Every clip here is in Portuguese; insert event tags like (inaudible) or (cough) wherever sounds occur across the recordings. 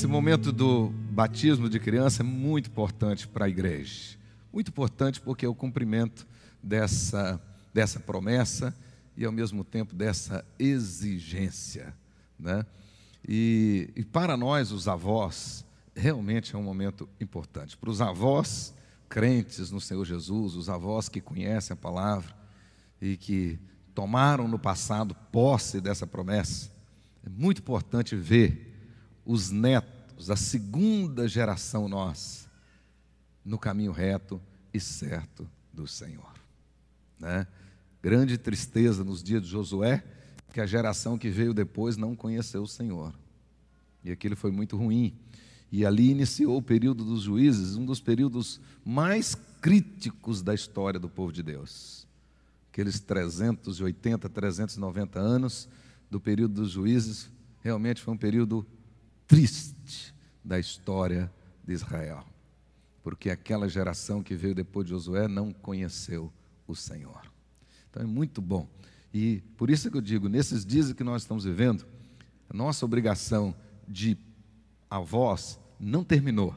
Esse momento do batismo de criança é muito importante para a igreja. Muito importante porque é o cumprimento dessa, dessa promessa e, ao mesmo tempo, dessa exigência. Né? E, e para nós, os avós, realmente é um momento importante. Para os avós crentes no Senhor Jesus, os avós que conhecem a palavra e que tomaram no passado posse dessa promessa, é muito importante ver os netos, a segunda geração nossa, no caminho reto e certo do Senhor. Né? Grande tristeza nos dias de Josué, que a geração que veio depois não conheceu o Senhor. E aquilo foi muito ruim. E ali iniciou o período dos juízes, um dos períodos mais críticos da história do povo de Deus. Aqueles 380, 390 anos do período dos juízes, realmente foi um período triste da história de Israel, porque aquela geração que veio depois de Josué não conheceu o Senhor. Então é muito bom. E por isso que eu digo, nesses dias que nós estamos vivendo, a nossa obrigação de avós não terminou.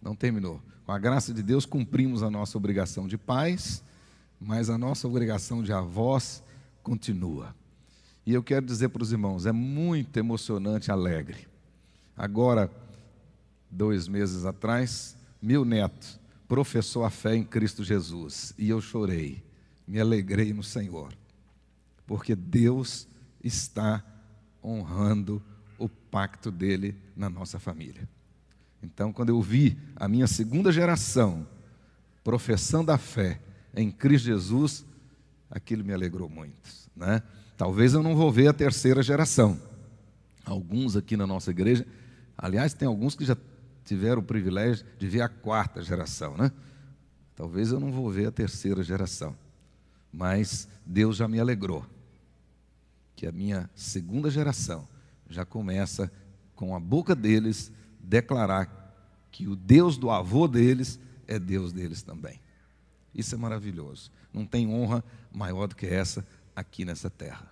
Não terminou. Com a graça de Deus, cumprimos a nossa obrigação de pais, mas a nossa obrigação de avós continua. E eu quero dizer para os irmãos: é muito emocionante alegre Agora, dois meses atrás, meu neto professou a fé em Cristo Jesus e eu chorei, me alegrei no Senhor, porque Deus está honrando o pacto dele na nossa família. Então, quando eu vi a minha segunda geração professando a fé em Cristo Jesus, aquilo me alegrou muito, né? Talvez eu não vou ver a terceira geração. Alguns aqui na nossa igreja Aliás, tem alguns que já tiveram o privilégio de ver a quarta geração, né? Talvez eu não vou ver a terceira geração, mas Deus já me alegrou que a minha segunda geração já começa com a boca deles declarar que o Deus do avô deles é Deus deles também. Isso é maravilhoso. Não tem honra maior do que essa aqui nessa terra.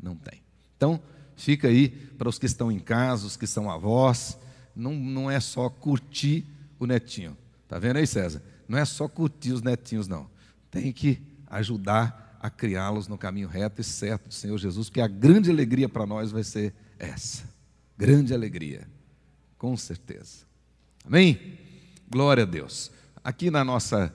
Não tem. Então, Fica aí para os que estão em casa, os que são avós. Não, não é só curtir o netinho. Está vendo aí, César? Não é só curtir os netinhos, não. Tem que ajudar a criá-los no caminho reto e certo do Senhor Jesus, porque a grande alegria para nós vai ser essa. Grande alegria, com certeza. Amém? Glória a Deus. Aqui na nossa.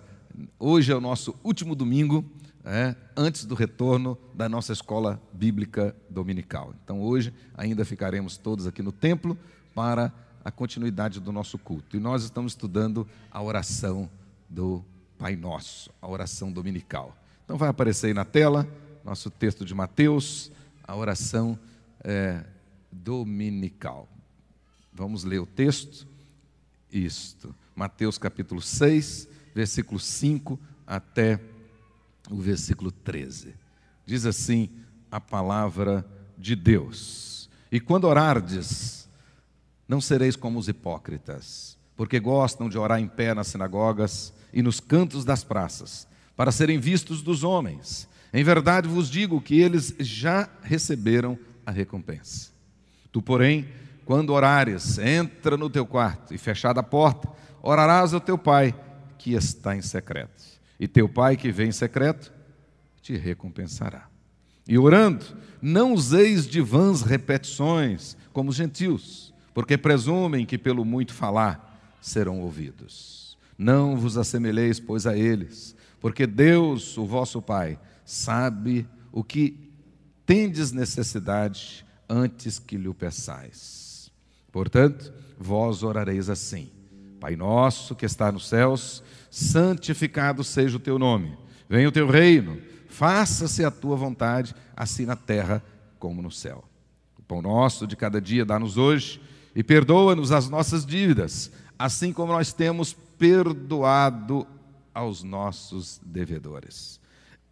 Hoje é o nosso último domingo é, antes do retorno da nossa escola bíblica dominical. Então, hoje ainda ficaremos todos aqui no templo para a continuidade do nosso culto. E nós estamos estudando a oração do Pai Nosso, a oração dominical. Então, vai aparecer aí na tela nosso texto de Mateus, a oração é, dominical. Vamos ler o texto? Isto. Mateus capítulo 6, versículo 5 até o versículo 13. Diz assim a palavra de Deus: E quando orardes, não sereis como os hipócritas, porque gostam de orar em pé nas sinagogas e nos cantos das praças, para serem vistos dos homens. Em verdade vos digo que eles já receberam a recompensa. Tu, porém, quando orares, entra no teu quarto e fechada a porta, orarás ao teu pai que está em secreto e teu pai que vem em secreto te recompensará. E orando, não useis de vãs repetições, como os gentios, porque presumem que pelo muito falar serão ouvidos. Não vos assemelheis, pois, a eles, porque Deus, o vosso Pai, sabe o que tendes necessidade antes que lhe o peçais. Portanto, vós orareis assim: Pai nosso que está nos céus, santificado seja o teu nome. Venha o teu reino, faça-se a tua vontade, assim na terra como no céu. O pão nosso de cada dia dá-nos hoje e perdoa-nos as nossas dívidas, assim como nós temos perdoado aos nossos devedores.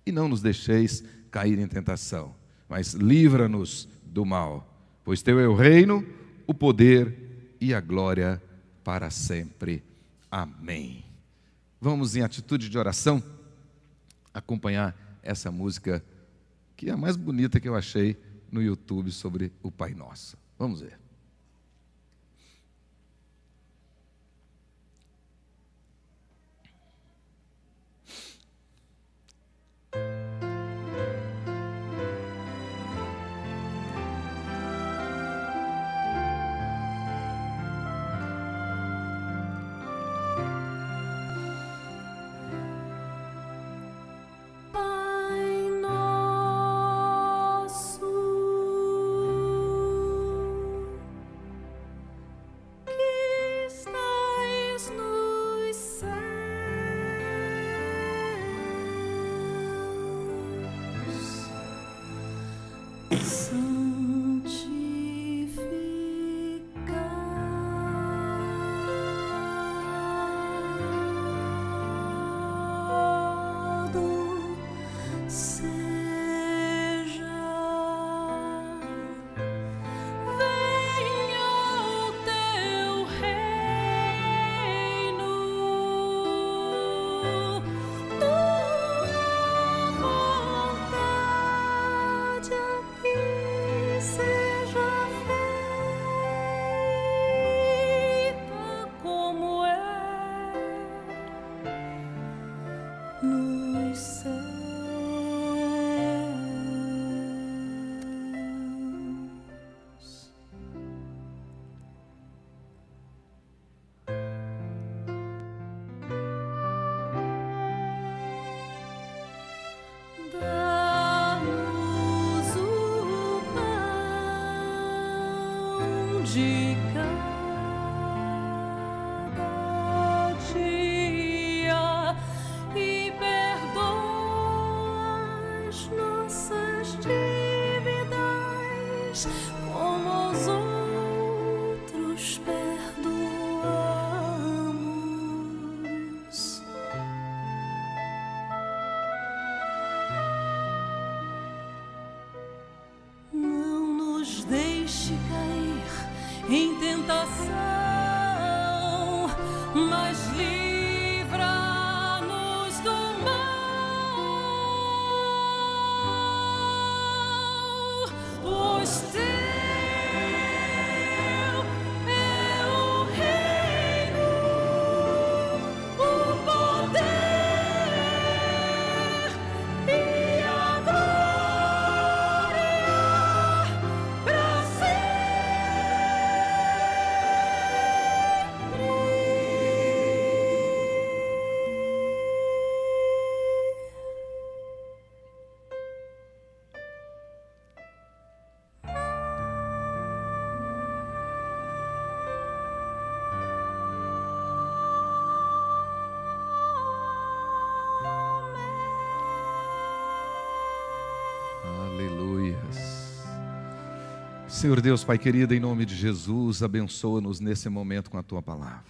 E não nos deixeis cair em tentação, mas livra-nos do mal, pois teu é o reino, o poder e a glória para sempre. Amém. Vamos em atitude de oração acompanhar essa música que é a mais bonita que eu achei no YouTube sobre o Pai Nosso. Vamos ver. So. Senhor Deus, Pai querido, em nome de Jesus, abençoa-nos nesse momento com a tua palavra.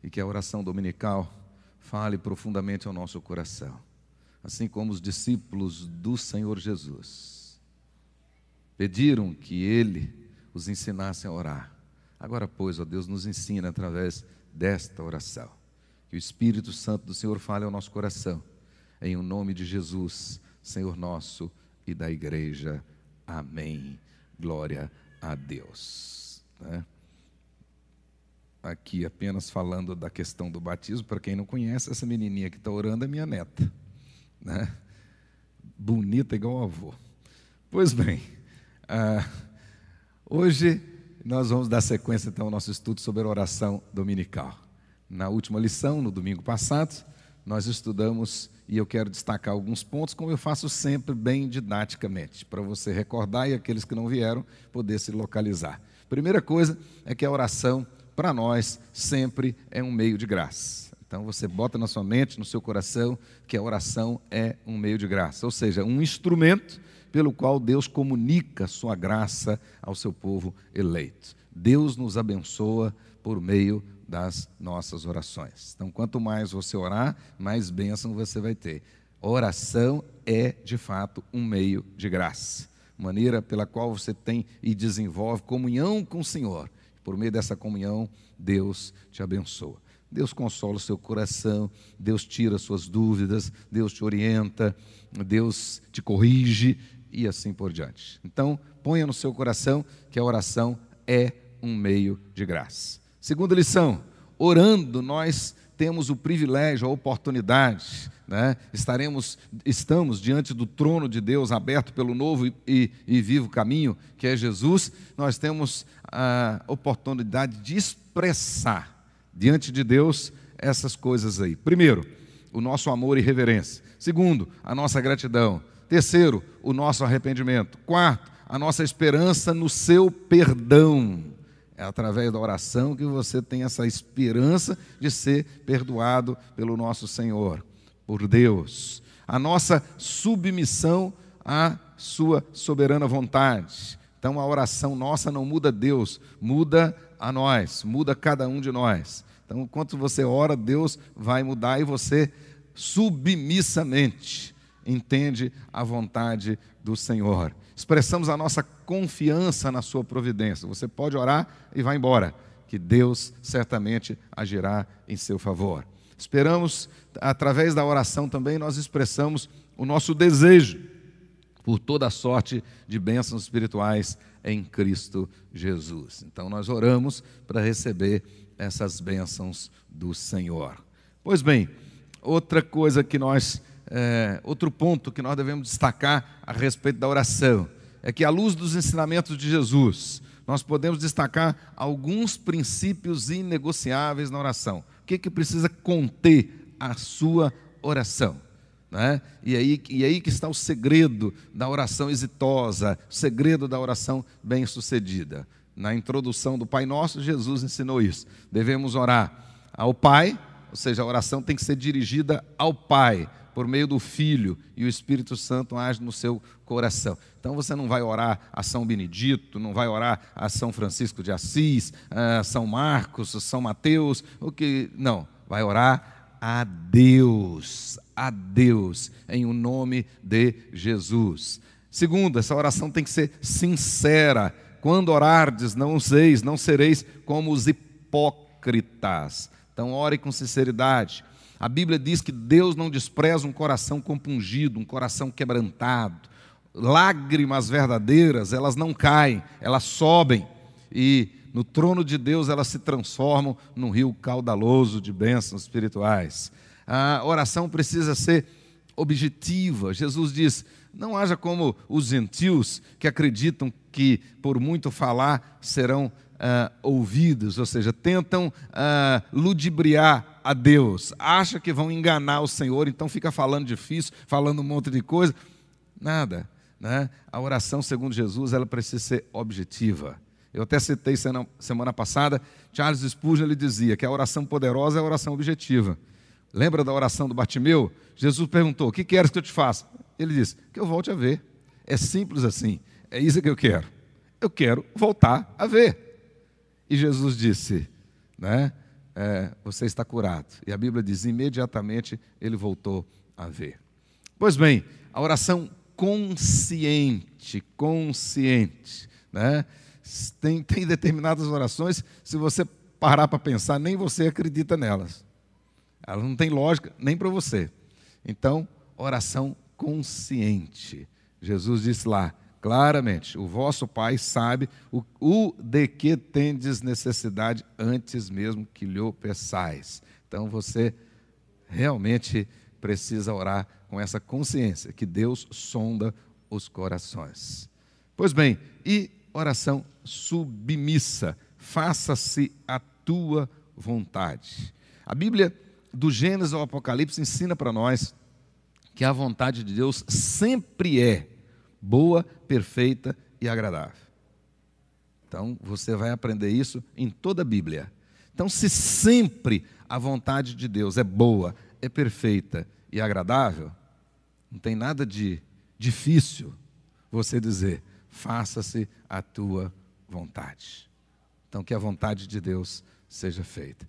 E que a oração dominical fale profundamente ao nosso coração. Assim como os discípulos do Senhor Jesus pediram que ele os ensinasse a orar. Agora, pois, ó Deus, nos ensina através desta oração. Que o Espírito Santo do Senhor fale ao nosso coração. Em o nome de Jesus, Senhor nosso e da igreja. Amém. Glória a Deus. Né? Aqui apenas falando da questão do batismo, para quem não conhece, essa menininha que está orando é minha neta. Né? Bonita igual o avô. Pois bem, ah, hoje nós vamos dar sequência então ao nosso estudo sobre a oração dominical. Na última lição, no domingo passado, nós estudamos e eu quero destacar alguns pontos, como eu faço sempre bem didaticamente, para você recordar e aqueles que não vieram poder se localizar. Primeira coisa é que a oração, para nós, sempre é um meio de graça. Então você bota na sua mente, no seu coração, que a oração é um meio de graça, ou seja, um instrumento pelo qual Deus comunica sua graça ao seu povo eleito. Deus nos abençoa por meio das nossas orações. Então, quanto mais você orar, mais bênção você vai ter. Oração é, de fato, um meio de graça, maneira pela qual você tem e desenvolve comunhão com o Senhor. Por meio dessa comunhão, Deus te abençoa. Deus consola o seu coração, Deus tira suas dúvidas, Deus te orienta, Deus te corrige e assim por diante. Então, ponha no seu coração que a oração é um meio de graça. Segunda lição: orando, nós temos o privilégio, a oportunidade, né? Estaremos, estamos diante do trono de Deus aberto pelo novo e, e, vivo caminho que é Jesus. Nós temos a oportunidade de expressar diante de Deus essas coisas aí. Primeiro, o nosso amor e reverência. Segundo, a nossa gratidão. Terceiro, o nosso arrependimento. Quarto, a nossa esperança no seu perdão. É através da oração que você tem essa esperança de ser perdoado pelo nosso Senhor, por Deus. A nossa submissão à sua soberana vontade. Então a oração nossa não muda Deus, muda a nós, muda cada um de nós. Então, enquanto você ora, Deus vai mudar e você submissamente entende a vontade do Senhor. Expressamos a nossa confiança na Sua providência. Você pode orar e vai embora, que Deus certamente agirá em seu favor. Esperamos, através da oração também, nós expressamos o nosso desejo por toda sorte de bênçãos espirituais em Cristo Jesus. Então, nós oramos para receber essas bênçãos do Senhor. Pois bem, outra coisa que nós, é, outro ponto que nós devemos destacar a respeito da oração é que, à luz dos ensinamentos de Jesus, nós podemos destacar alguns princípios inegociáveis na oração. O que, que precisa conter a sua oração? Né? E, aí, e aí que está o segredo da oração exitosa, o segredo da oração bem-sucedida. Na introdução do Pai Nosso, Jesus ensinou isso. Devemos orar ao Pai, ou seja, a oração tem que ser dirigida ao Pai, por meio do Filho, e o Espírito Santo age no seu coração. Então você não vai orar a São Benedito, não vai orar a São Francisco de Assis, a São Marcos, São Mateus, o que. Não, vai orar a Deus, a Deus, em o nome de Jesus. Segundo, essa oração tem que ser sincera. Quando orardes, não useis, não sereis como os hipócritas. Então, ore com sinceridade a Bíblia diz que Deus não despreza um coração compungido, um coração quebrantado. Lágrimas verdadeiras, elas não caem, elas sobem e no trono de Deus elas se transformam num rio caudaloso de bênçãos espirituais. A oração precisa ser objetiva. Jesus diz: não haja como os gentios que acreditam que por muito falar serão uh, ouvidos, ou seja, tentam uh, ludibriar a Deus, acha que vão enganar o Senhor, então fica falando difícil, falando um monte de coisa. Nada. Né? A oração, segundo Jesus, ela precisa ser objetiva. Eu até citei semana passada, Charles Spurgeon ele dizia que a oração poderosa é a oração objetiva. Lembra da oração do Bartimeu? Jesus perguntou: O que queres que eu te faça? Ele disse: Que eu volte a ver. É simples assim. É isso que eu quero. Eu quero voltar a ver. E Jesus disse, né? É, você está curado. E a Bíblia diz: imediatamente ele voltou a ver. Pois bem, a oração consciente, consciente, né? Tem, tem determinadas orações, se você parar para pensar, nem você acredita nelas. Elas não têm lógica nem para você. Então, oração consciente. Jesus disse lá: claramente: o vosso Pai sabe o, o, de que tendes necessidade antes mesmo que lhe peçais. Então você realmente precisa orar com essa consciência que Deus sonda os corações. Pois bem, e oração submissa: faça-se a tua vontade. A Bíblia, do Gênesis ao Apocalipse, ensina para nós que a vontade de Deus sempre é boa, perfeita e agradável. Então, você vai aprender isso em toda a Bíblia. Então, se sempre a vontade de Deus é boa, é perfeita e agradável, não tem nada de difícil você dizer: faça-se a tua vontade. Então, que a vontade de Deus seja feita.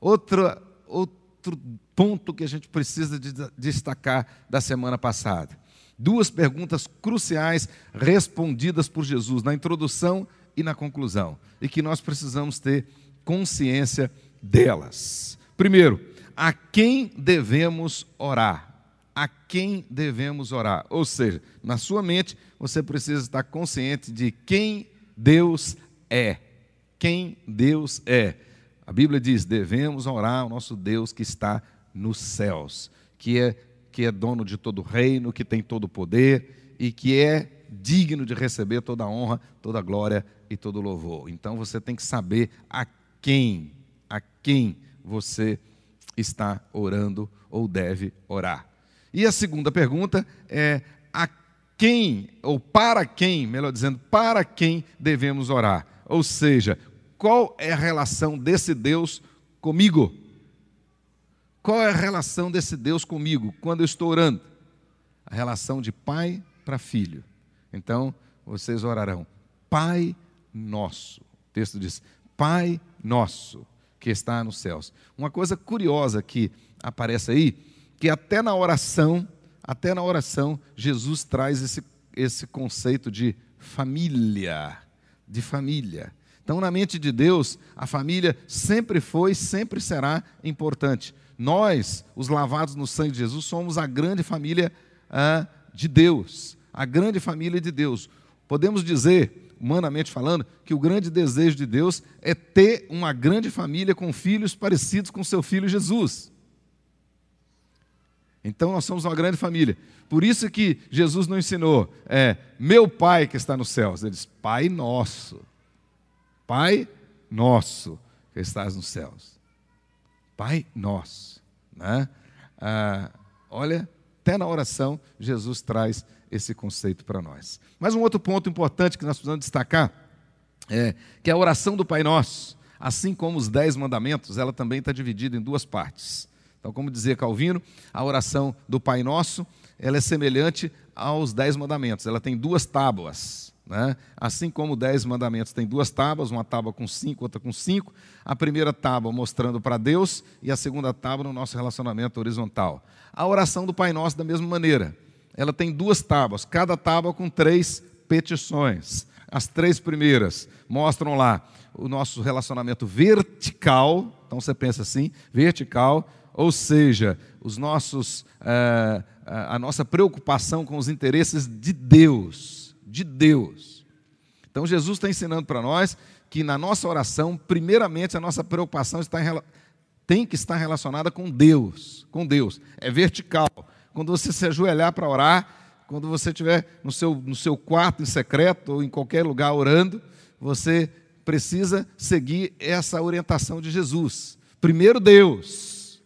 Outra, outro ponto que a gente precisa de destacar da semana passada duas perguntas cruciais respondidas por Jesus na introdução e na conclusão, e que nós precisamos ter consciência delas. Primeiro, a quem devemos orar? A quem devemos orar? Ou seja, na sua mente, você precisa estar consciente de quem Deus é. Quem Deus é. A Bíblia diz: devemos orar ao nosso Deus que está nos céus, que é que é dono de todo o reino, que tem todo o poder e que é digno de receber toda honra, toda glória e todo o louvor. Então você tem que saber a quem, a quem você está orando ou deve orar. E a segunda pergunta é a quem, ou para quem, melhor dizendo, para quem devemos orar? Ou seja, qual é a relação desse Deus comigo? Qual é a relação desse Deus comigo quando eu estou orando? A relação de pai para filho. Então, vocês orarão: Pai nosso. O texto diz: Pai nosso que está nos céus. Uma coisa curiosa que aparece aí, que até na oração, até na oração, Jesus traz esse, esse conceito de família, de família. Então, na mente de Deus, a família sempre foi, sempre será importante. Nós, os lavados no sangue de Jesus, somos a grande família ah, de Deus, a grande família de Deus. Podemos dizer, humanamente falando, que o grande desejo de Deus é ter uma grande família com filhos parecidos com seu filho Jesus. Então nós somos uma grande família. Por isso que Jesus não ensinou, é, meu Pai que está nos céus. Ele diz, Pai nosso. Pai nosso que estás nos céus. Pai nosso. Né? Ah, olha, até na oração, Jesus traz esse conceito para nós. Mas um outro ponto importante que nós precisamos destacar é que a oração do Pai Nosso, assim como os dez mandamentos, ela também está dividida em duas partes. Então, como dizia Calvino, a oração do Pai Nosso, ela é semelhante aos dez mandamentos. Ela tem duas tábuas. Né? Assim como dez mandamentos tem duas tábuas, uma tábua com cinco, outra com cinco. A primeira tábua mostrando para Deus e a segunda tábua no nosso relacionamento horizontal. A oração do Pai Nosso da mesma maneira ela tem duas tábuas, cada tábua com três petições. As três primeiras mostram lá o nosso relacionamento vertical, então você pensa assim, vertical, ou seja, os nossos, é, a nossa preocupação com os interesses de Deus, de Deus. Então Jesus está ensinando para nós que na nossa oração, primeiramente a nossa preocupação está em, tem que estar relacionada com Deus, com Deus. É vertical quando você se ajoelhar para orar, quando você estiver no seu, no seu quarto em secreto ou em qualquer lugar orando, você precisa seguir essa orientação de Jesus. Primeiro Deus,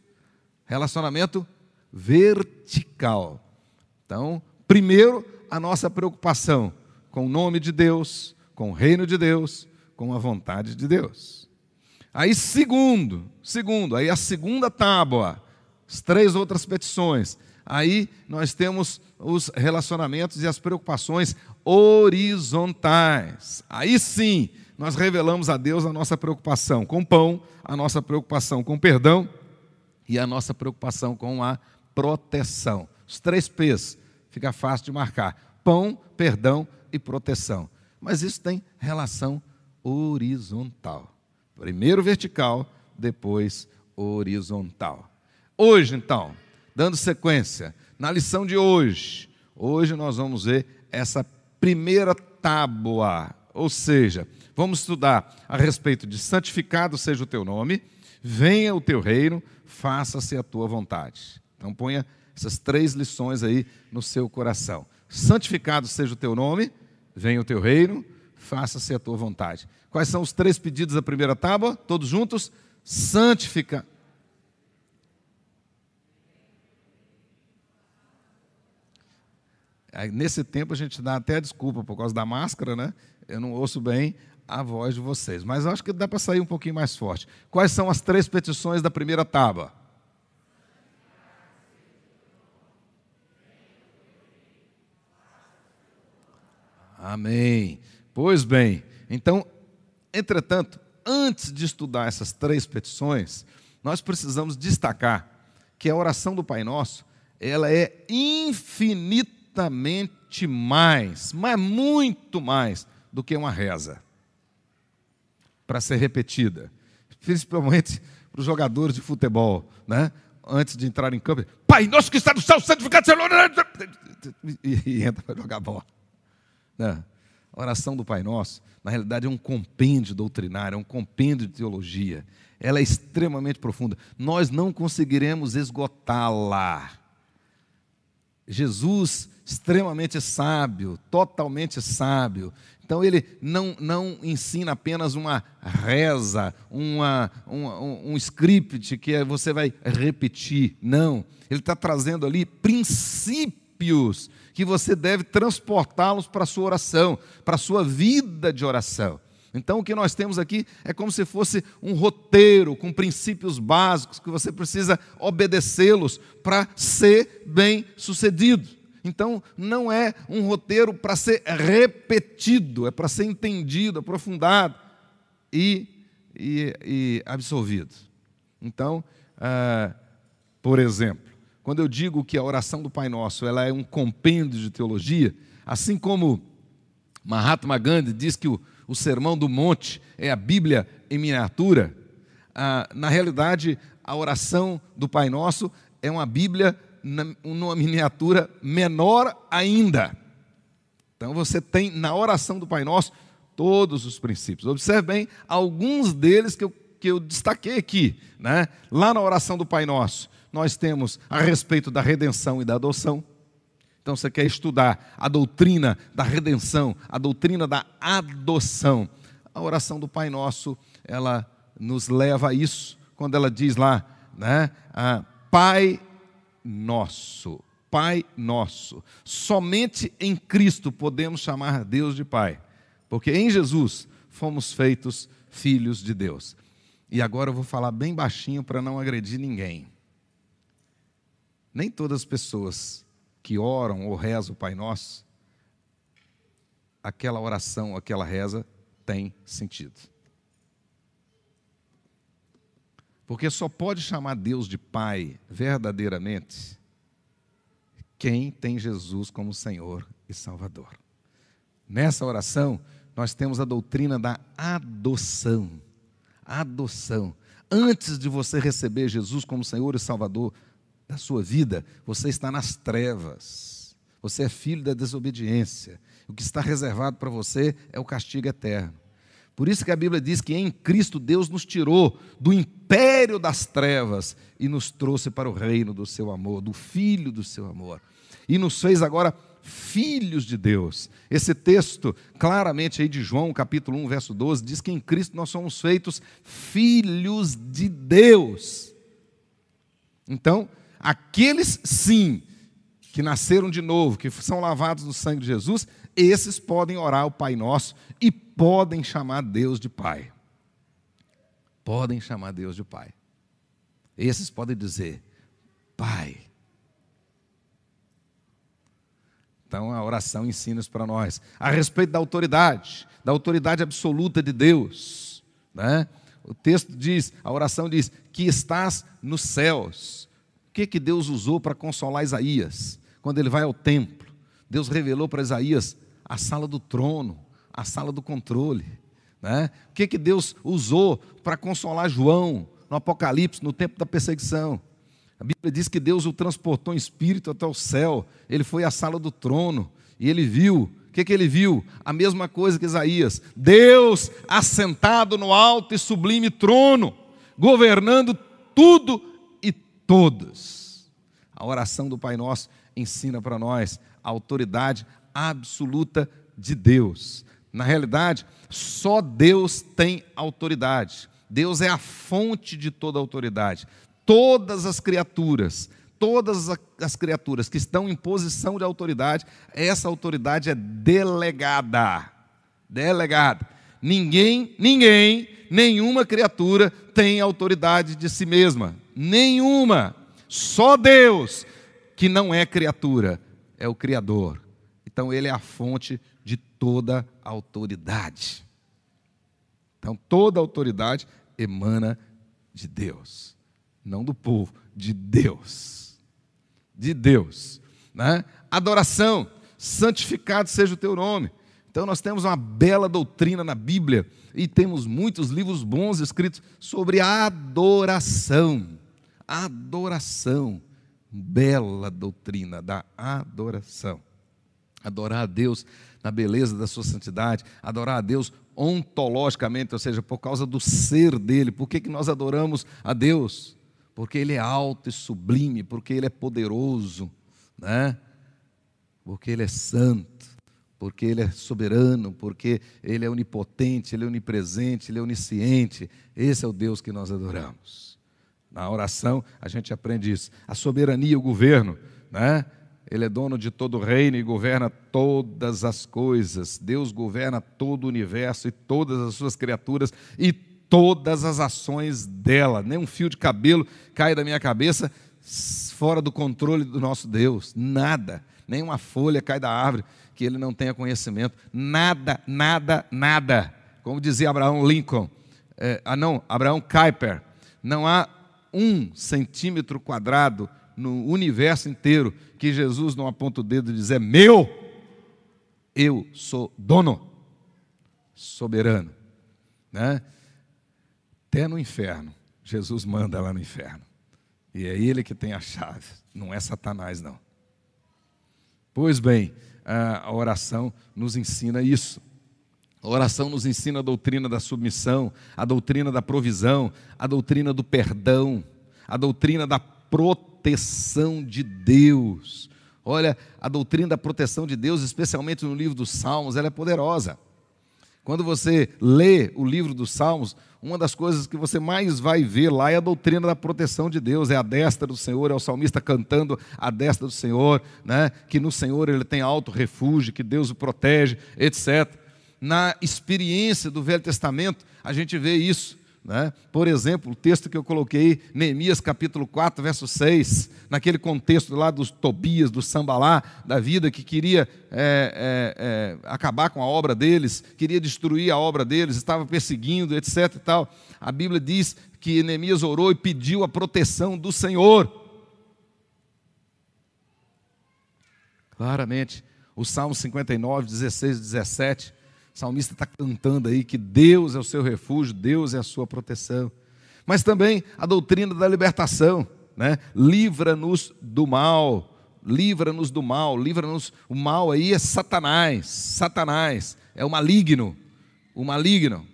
relacionamento vertical. Então, primeiro a nossa preocupação com o nome de Deus, com o reino de Deus, com a vontade de Deus. Aí segundo, segundo, aí a segunda tábua, as três outras petições aí nós temos os relacionamentos e as preocupações horizontais. Aí sim, nós revelamos a Deus a nossa preocupação com pão, a nossa preocupação com perdão e a nossa preocupação com a proteção. Os três P's, fica fácil de marcar: pão, perdão e proteção. Mas isso tem relação horizontal. Primeiro vertical, depois horizontal. Hoje, então, dando sequência, na lição de hoje, hoje nós vamos ver essa primeira tábua, ou seja, vamos estudar a respeito de santificado seja o teu nome, venha o teu reino, faça-se a tua vontade. Então ponha essas três lições aí no seu coração. Santificado seja o teu nome, venha o teu reino, faça-se a tua vontade. Quais são os três pedidos da primeira tábua? Todos juntos? Santifica, Nesse tempo a gente dá até desculpa por causa da máscara, né? Eu não ouço bem a voz de vocês, mas acho que dá para sair um pouquinho mais forte. Quais são as três petições da primeira tábua? Amém. Pois bem, então, entretanto, antes de estudar essas três petições, nós precisamos destacar que a oração do Pai Nosso, ela é infinita infinitamente mais, mas muito mais do que uma reza para ser repetida, principalmente para os jogadores de futebol, né? Antes de entrar em campo, Pai, nosso que está no céu, santificado seja e entra para jogar bola. Né? A oração do Pai Nosso, na realidade, é um compêndio doutrinário, é um compêndio de teologia. Ela é extremamente profunda. Nós não conseguiremos esgotá-la. Jesus extremamente sábio, totalmente sábio. Então ele não, não ensina apenas uma reza, uma, um, um script que você vai repetir. Não. Ele está trazendo ali princípios que você deve transportá-los para a sua oração, para a sua vida de oração. Então, o que nós temos aqui é como se fosse um roteiro com princípios básicos que você precisa obedecê-los para ser bem sucedido. Então, não é um roteiro para ser repetido, é para ser entendido, aprofundado e, e, e absolvido. Então, ah, por exemplo, quando eu digo que a oração do Pai Nosso ela é um compêndio de teologia, assim como Mahatma Gandhi diz que o, o Sermão do Monte é a Bíblia em miniatura, ah, na realidade, a oração do Pai Nosso é uma Bíblia numa miniatura menor ainda. Então você tem na oração do Pai Nosso todos os princípios. Observe bem alguns deles que eu, que eu destaquei aqui. Né? Lá na oração do Pai Nosso, nós temos a respeito da redenção e da adoção. Então você quer estudar a doutrina da redenção, a doutrina da adoção. A oração do Pai Nosso, ela nos leva a isso, quando ela diz lá, né? Ah, Pai nosso, Pai nosso. Somente em Cristo podemos chamar Deus de Pai, porque em Jesus fomos feitos filhos de Deus. E agora eu vou falar bem baixinho para não agredir ninguém. Nem todas as pessoas que oram ou rezam o Pai Nosso, aquela oração, aquela reza tem sentido. Porque só pode chamar Deus de Pai verdadeiramente quem tem Jesus como Senhor e Salvador. Nessa oração, nós temos a doutrina da adoção. Adoção. Antes de você receber Jesus como Senhor e Salvador da sua vida, você está nas trevas. Você é filho da desobediência. O que está reservado para você é o castigo eterno. Por isso que a Bíblia diz que em Cristo Deus nos tirou do império das trevas e nos trouxe para o reino do seu amor, do filho do seu amor. E nos fez agora filhos de Deus. Esse texto, claramente aí de João, capítulo 1, verso 12, diz que em Cristo nós somos feitos filhos de Deus. Então, aqueles sim que nasceram de novo, que são lavados no sangue de Jesus, esses podem orar o Pai Nosso e podem chamar Deus de Pai. Podem chamar Deus de Pai. Esses podem dizer, Pai. Então a oração ensina isso para nós. A respeito da autoridade, da autoridade absoluta de Deus. Né? O texto diz, a oração diz, que estás nos céus. Que, que Deus usou para consolar Isaías? Quando ele vai ao templo, Deus revelou para Isaías a sala do trono, a sala do controle. Né? O que, que Deus usou para consolar João no Apocalipse, no tempo da perseguição? A Bíblia diz que Deus o transportou em espírito até o céu. Ele foi à sala do trono e ele viu. O que, que ele viu? A mesma coisa que Isaías: Deus assentado no alto e sublime trono, governando tudo todos. A oração do Pai Nosso ensina para nós a autoridade absoluta de Deus. Na realidade, só Deus tem autoridade. Deus é a fonte de toda autoridade. Todas as criaturas, todas as criaturas que estão em posição de autoridade, essa autoridade é delegada. Delegada. Ninguém, ninguém, nenhuma criatura tem autoridade de si mesma. Nenhuma. Só Deus, que não é criatura, é o Criador. Então, Ele é a fonte de toda autoridade. Então, toda autoridade emana de Deus, não do povo, de Deus. De Deus. Né? Adoração, santificado seja o teu nome. Então, nós temos uma bela doutrina na Bíblia e temos muitos livros bons escritos sobre adoração. Adoração. Bela doutrina da adoração adorar a Deus na beleza da sua santidade, adorar a Deus ontologicamente, ou seja, por causa do ser dele. Por que, que nós adoramos a Deus? Porque ele é alto e sublime, porque ele é poderoso, né? porque ele é santo, porque ele é soberano, porque ele é onipotente, ele é onipresente, ele é onisciente. Esse é o Deus que nós adoramos. Na oração a gente aprende isso. A soberania, o governo, né? Ele é dono de todo o reino e governa todas as coisas. Deus governa todo o universo e todas as suas criaturas e todas as ações dela. Nem um fio de cabelo cai da minha cabeça fora do controle do nosso Deus. Nada. Nenhuma folha cai da árvore que ele não tenha conhecimento. Nada, nada, nada. Como dizia Abraão Lincoln, é, ah não, Abraão Kuyper, não há um centímetro quadrado no universo inteiro que Jesus não aponta o dedo e diz: é meu, eu sou dono, soberano. Né? Até no inferno, Jesus manda lá no inferno. E é ele que tem a chave, não é Satanás, não. Pois bem, a oração nos ensina isso. A oração nos ensina a doutrina da submissão, a doutrina da provisão, a doutrina do perdão, a doutrina da proteção de Deus. Olha, a doutrina da proteção de Deus, especialmente no livro dos Salmos, ela é poderosa. Quando você lê o livro dos Salmos, uma das coisas que você mais vai ver lá é a doutrina da proteção de Deus, é a destra do Senhor, é o salmista cantando a destra do Senhor, né? que no Senhor ele tem alto refúgio, que Deus o protege, etc. Na experiência do Velho Testamento, a gente vê isso. Né? Por exemplo, o texto que eu coloquei, Neemias capítulo 4, verso 6, naquele contexto lá dos Tobias, do Sambalá, da vida, que queria é, é, é, acabar com a obra deles, queria destruir a obra deles, estava perseguindo, etc. E tal. A Bíblia diz que Neemias orou e pediu a proteção do Senhor. Claramente, o Salmo 59, 16 e 17 o salmista está cantando aí que Deus é o seu refúgio, Deus é a sua proteção. Mas também a doutrina da libertação, né? Livra-nos do mal, livra-nos do mal, livra-nos. O mal aí é Satanás, Satanás é o maligno, o maligno,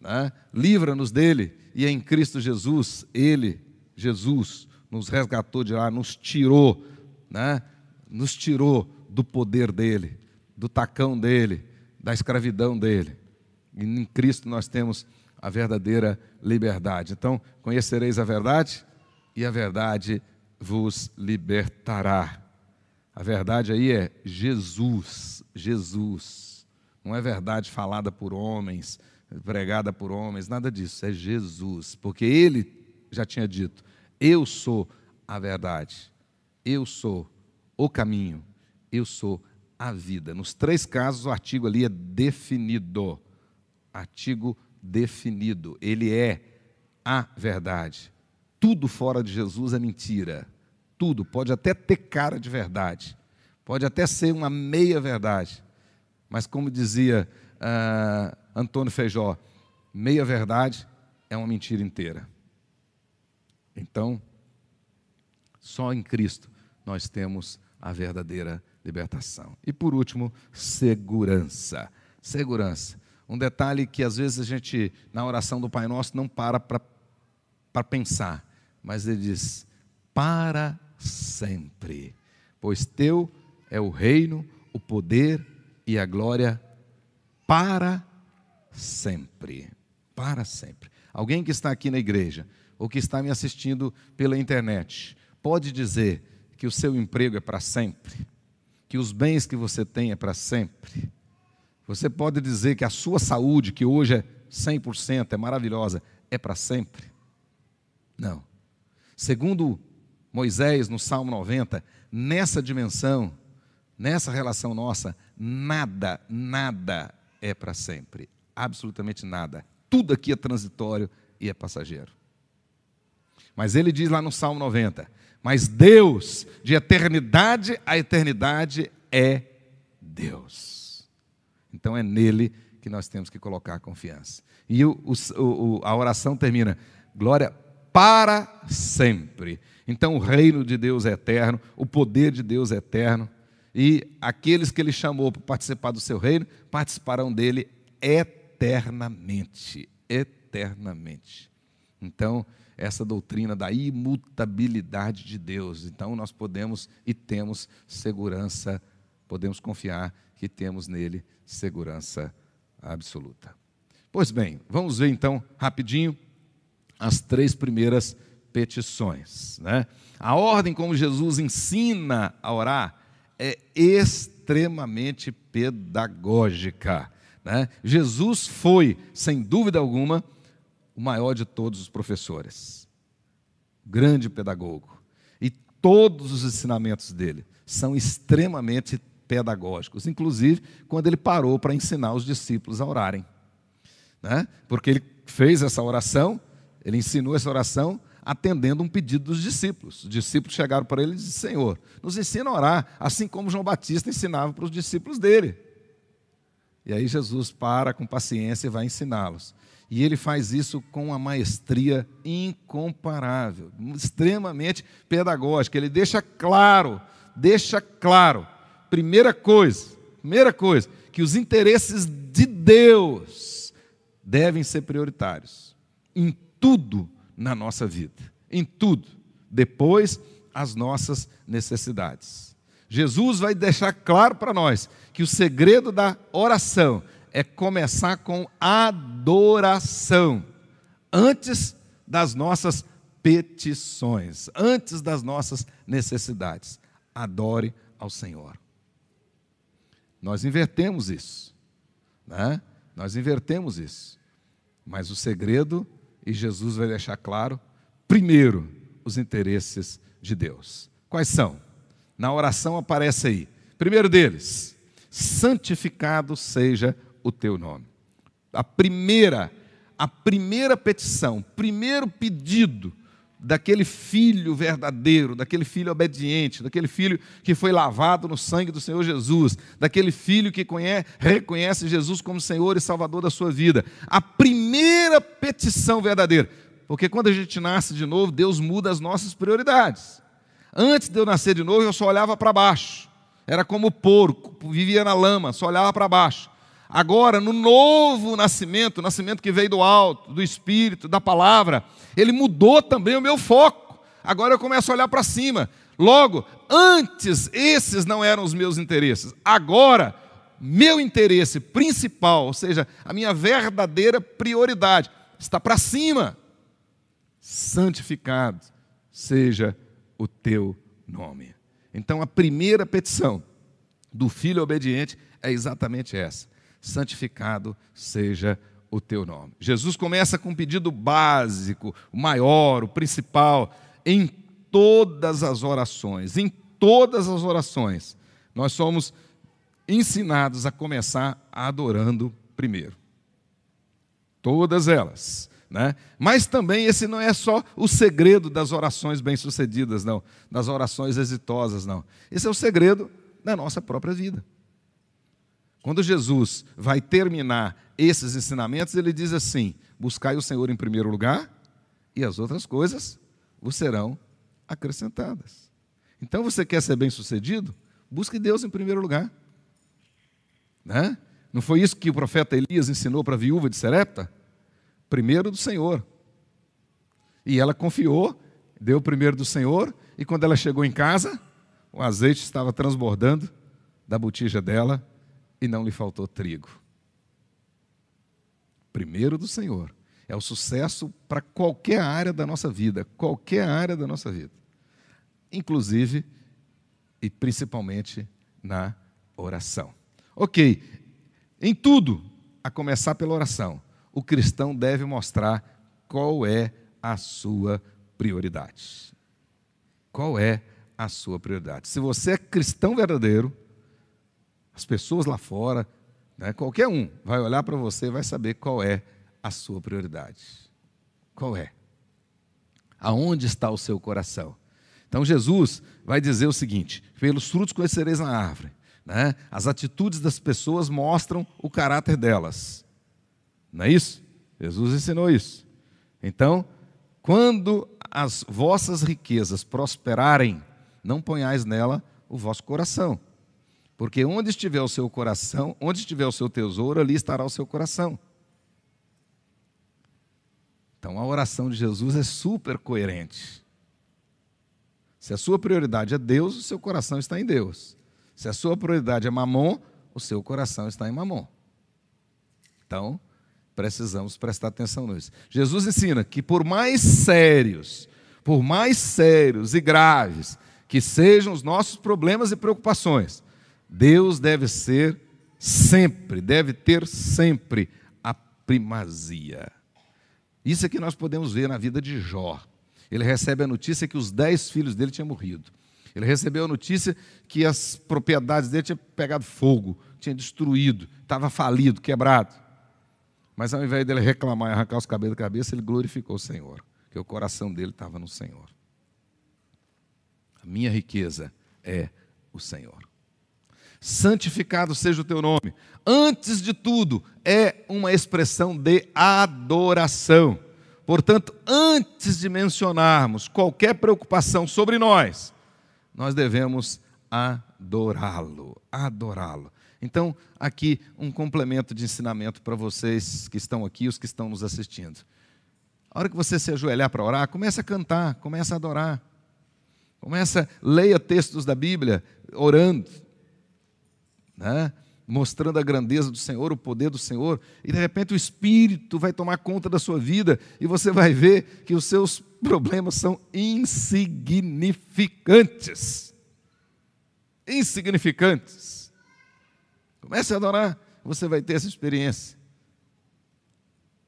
né? Livra-nos dele e é em Cristo Jesus, ele, Jesus, nos resgatou de lá, nos tirou, né? Nos tirou do poder dele, do tacão dele da escravidão dele. E em Cristo nós temos a verdadeira liberdade. Então, conhecereis a verdade e a verdade vos libertará. A verdade aí é Jesus, Jesus. Não é verdade falada por homens, pregada por homens, nada disso, é Jesus, porque ele já tinha dito: Eu sou a verdade, eu sou o caminho, eu sou a vida. Nos três casos, o artigo ali é definido. Artigo definido. Ele é a verdade. Tudo fora de Jesus é mentira. Tudo. Pode até ter cara de verdade. Pode até ser uma meia verdade. Mas, como dizia uh, Antônio Feijó, meia verdade é uma mentira inteira. Então, só em Cristo nós temos a verdadeira verdade libertação. E por último, segurança. Segurança. Um detalhe que às vezes a gente, na oração do Pai Nosso, não para para pensar, mas ele diz: para sempre, pois teu é o reino, o poder e a glória para sempre. Para sempre. Alguém que está aqui na igreja, ou que está me assistindo pela internet, pode dizer que o seu emprego é para sempre? Que os bens que você tem é para sempre. Você pode dizer que a sua saúde, que hoje é 100%, é maravilhosa, é para sempre? Não. Segundo Moisés, no Salmo 90, nessa dimensão, nessa relação nossa, nada, nada é para sempre. Absolutamente nada. Tudo aqui é transitório e é passageiro. Mas ele diz lá no Salmo 90: mas Deus, de eternidade a eternidade, é Deus. Então é nele que nós temos que colocar a confiança. E o, o, a oração termina: glória para sempre. Então o reino de Deus é eterno, o poder de Deus é eterno, e aqueles que ele chamou para participar do seu reino participarão dele eternamente. Eternamente. Então, essa doutrina da imutabilidade de Deus. Então nós podemos e temos segurança, podemos confiar que temos nele segurança absoluta. Pois bem, vamos ver então rapidinho as três primeiras petições. Né? A ordem como Jesus ensina a orar é extremamente pedagógica. Né? Jesus foi, sem dúvida alguma, o maior de todos os professores, grande pedagogo. E todos os ensinamentos dele são extremamente pedagógicos, inclusive quando ele parou para ensinar os discípulos a orarem. Né? Porque ele fez essa oração, ele ensinou essa oração atendendo um pedido dos discípulos. Os discípulos chegaram para ele e disseram: Senhor, nos ensina a orar, assim como João Batista ensinava para os discípulos dele. E aí Jesus para com paciência e vai ensiná-los. E ele faz isso com uma maestria incomparável, extremamente pedagógica. Ele deixa claro, deixa claro, primeira coisa, primeira coisa, que os interesses de Deus devem ser prioritários em tudo na nossa vida, em tudo. Depois, as nossas necessidades. Jesus vai deixar claro para nós que o segredo da oração é começar com adoração, antes das nossas petições, antes das nossas necessidades. Adore ao Senhor. Nós invertemos isso, né? Nós invertemos isso. Mas o segredo, e Jesus vai deixar claro, primeiro, os interesses de Deus. Quais são? Na oração aparece aí. Primeiro deles, santificado seja o teu nome. A primeira, a primeira petição, primeiro pedido daquele filho verdadeiro, daquele filho obediente, daquele filho que foi lavado no sangue do Senhor Jesus, daquele filho que conhece, reconhece Jesus como Senhor e Salvador da sua vida. A primeira petição verdadeira, porque quando a gente nasce de novo, Deus muda as nossas prioridades. Antes de eu nascer de novo, eu só olhava para baixo. Era como porco, vivia na lama, só olhava para baixo. Agora, no novo nascimento, o nascimento que veio do alto, do Espírito, da palavra, ele mudou também o meu foco. Agora eu começo a olhar para cima. Logo, antes esses não eram os meus interesses. Agora, meu interesse principal, ou seja, a minha verdadeira prioridade, está para cima. Santificado seja o teu nome. Então, a primeira petição do filho obediente é exatamente essa: santificado seja o teu nome. Jesus começa com um pedido básico, o maior, o principal, em todas as orações, em todas as orações, nós somos ensinados a começar adorando primeiro. Todas elas. Né? Mas também esse não é só o segredo das orações bem-sucedidas, não, das orações exitosas, não. Esse é o segredo da nossa própria vida. Quando Jesus vai terminar esses ensinamentos, ele diz assim: Buscai o Senhor em primeiro lugar, e as outras coisas vos serão acrescentadas. Então você quer ser bem-sucedido? Busque Deus em primeiro lugar. Né? Não foi isso que o profeta Elias ensinou para a viúva de Serepta? primeiro do Senhor. E ela confiou, deu primeiro do Senhor, e quando ela chegou em casa, o azeite estava transbordando da botija dela e não lhe faltou trigo. Primeiro do Senhor. É o sucesso para qualquer área da nossa vida, qualquer área da nossa vida. Inclusive e principalmente na oração. Ok, em tudo, a começar pela oração o cristão deve mostrar qual é a sua prioridade. Qual é a sua prioridade? Se você é cristão verdadeiro, as pessoas lá fora, né, qualquer um, vai olhar para você e vai saber qual é a sua prioridade. Qual é? Aonde está o seu coração? Então Jesus vai dizer o seguinte: pelos frutos conhecereis na árvore. Né? As atitudes das pessoas mostram o caráter delas. Não é isso? Jesus ensinou isso. Então, quando as vossas riquezas prosperarem, não ponhais nela o vosso coração. Porque onde estiver o seu coração, onde estiver o seu tesouro, ali estará o seu coração. Então a oração de Jesus é super coerente. Se a sua prioridade é Deus, o seu coração está em Deus. Se a sua prioridade é Mamon, o seu coração está em Mamon. Então, Precisamos prestar atenção nisso. Jesus ensina que por mais sérios, por mais sérios e graves que sejam os nossos problemas e preocupações, Deus deve ser sempre, deve ter sempre a primazia. Isso é que nós podemos ver na vida de Jó. Ele recebe a notícia que os dez filhos dele tinham morrido. Ele recebeu a notícia que as propriedades dele tinham pegado fogo, tinha destruído, estava falido, quebrado. Mas ao invés dele reclamar e arrancar os cabelos da cabeça, ele glorificou o Senhor, que o coração dele estava no Senhor. A minha riqueza é o Senhor. Santificado seja o teu nome. Antes de tudo, é uma expressão de adoração. Portanto, antes de mencionarmos qualquer preocupação sobre nós, nós devemos adorá-lo, adorá-lo. Então, aqui um complemento de ensinamento para vocês que estão aqui, os que estão nos assistindo. A hora que você se ajoelhar para orar, comece a cantar, comece a adorar. Começa, leia textos da Bíblia, orando, né? mostrando a grandeza do Senhor, o poder do Senhor, e de repente o Espírito vai tomar conta da sua vida e você vai ver que os seus problemas são insignificantes. Insignificantes. Comece a adorar, você vai ter essa experiência.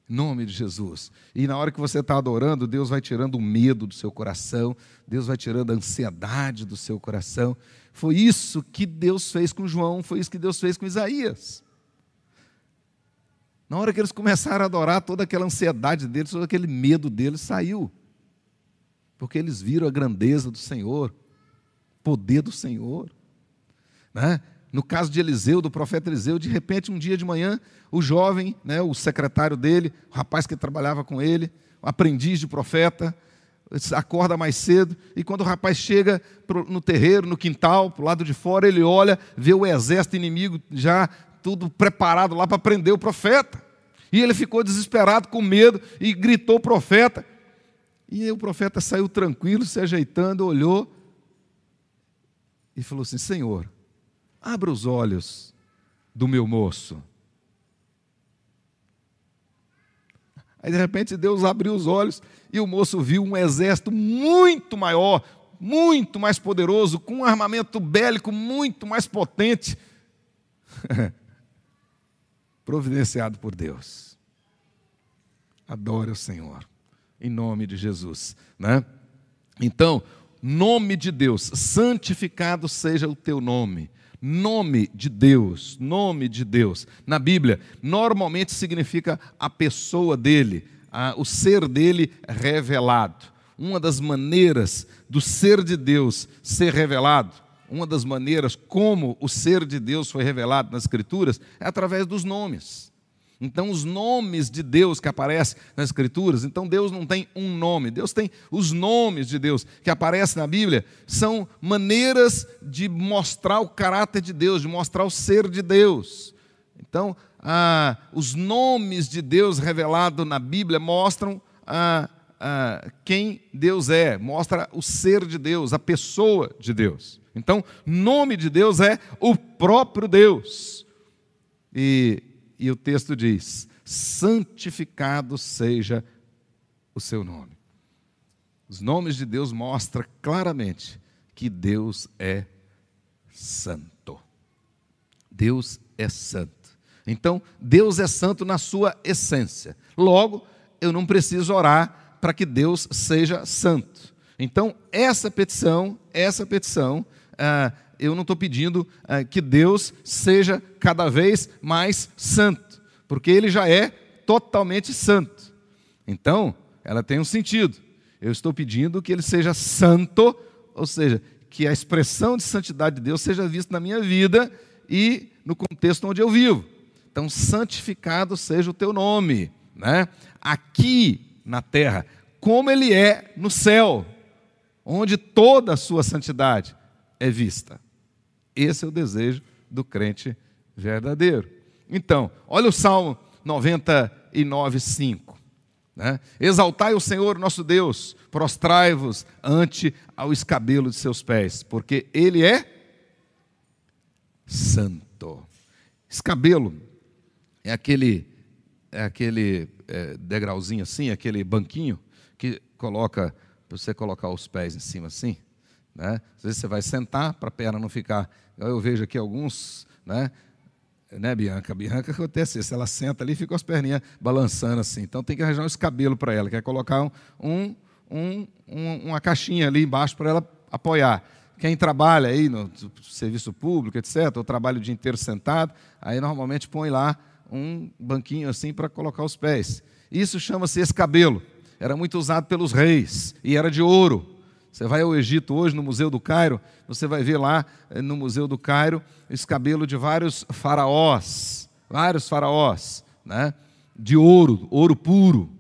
Em nome de Jesus. E na hora que você está adorando, Deus vai tirando o medo do seu coração, Deus vai tirando a ansiedade do seu coração. Foi isso que Deus fez com João, foi isso que Deus fez com Isaías. Na hora que eles começaram a adorar, toda aquela ansiedade deles, todo aquele medo deles saiu. Porque eles viram a grandeza do Senhor, poder do Senhor. Né? No caso de Eliseu, do profeta Eliseu, de repente, um dia de manhã, o jovem, né, o secretário dele, o rapaz que trabalhava com ele, o aprendiz de profeta, acorda mais cedo, e quando o rapaz chega no terreiro, no quintal, para o lado de fora, ele olha, vê o exército inimigo já tudo preparado lá para prender o profeta. E ele ficou desesperado, com medo, e gritou profeta. E o profeta saiu tranquilo, se ajeitando, olhou e falou assim: Senhor, Abra os olhos do meu moço. Aí de repente Deus abriu os olhos e o moço viu um exército muito maior, muito mais poderoso, com um armamento bélico muito mais potente, (laughs) providenciado por Deus. Adore o Senhor, em nome de Jesus, né? Então, nome de Deus, santificado seja o teu nome. Nome de Deus, nome de Deus. Na Bíblia, normalmente significa a pessoa dele, a, o ser dele revelado. Uma das maneiras do ser de Deus ser revelado, uma das maneiras como o ser de Deus foi revelado nas Escrituras, é através dos nomes. Então, os nomes de Deus que aparecem nas Escrituras, então Deus não tem um nome, Deus tem os nomes de Deus que aparecem na Bíblia, são maneiras de mostrar o caráter de Deus, de mostrar o ser de Deus. Então, ah, os nomes de Deus revelados na Bíblia mostram ah, ah, quem Deus é, mostra o ser de Deus, a pessoa de Deus. Então, nome de Deus é o próprio Deus. E e o texto diz: santificado seja o seu nome. Os nomes de Deus mostram claramente que Deus é santo. Deus é santo. Então, Deus é santo na sua essência. Logo, eu não preciso orar para que Deus seja santo. Então, essa petição, essa petição, ah, eu não estou pedindo é, que Deus seja cada vez mais santo, porque Ele já é totalmente santo. Então, ela tem um sentido. Eu estou pedindo que Ele seja santo, ou seja, que a expressão de santidade de Deus seja vista na minha vida e no contexto onde eu vivo. Então, santificado seja o teu nome, né? Aqui na terra, como ele é no céu, onde toda a sua santidade é vista. Esse é o desejo do crente verdadeiro. Então, olha o Salmo 99, 5. Né? Exaltai o Senhor nosso Deus, prostrai-vos ante ao escabelo de seus pés, porque Ele é santo. Escabelo é aquele, é aquele é, degrauzinho assim, aquele banquinho que coloca, para você colocar os pés em cima assim. Né? Às vezes você vai sentar para a perna não ficar. Eu vejo aqui alguns, né? Né, Bianca? Bianca acontece isso, ela senta ali e fica com as perninhas balançando assim. Então tem que arranjar um escabelo para ela, quer colocar um, um, um, uma caixinha ali embaixo para ela apoiar. Quem trabalha aí no serviço público, etc., ou trabalha o dia inteiro sentado, aí normalmente põe lá um banquinho assim para colocar os pés. Isso chama-se escabelo. Era muito usado pelos reis e era de ouro. Você vai ao Egito hoje, no Museu do Cairo, você vai ver lá eh, no Museu do Cairo o escabelo de vários faraós, vários faraós, né? de ouro, ouro puro.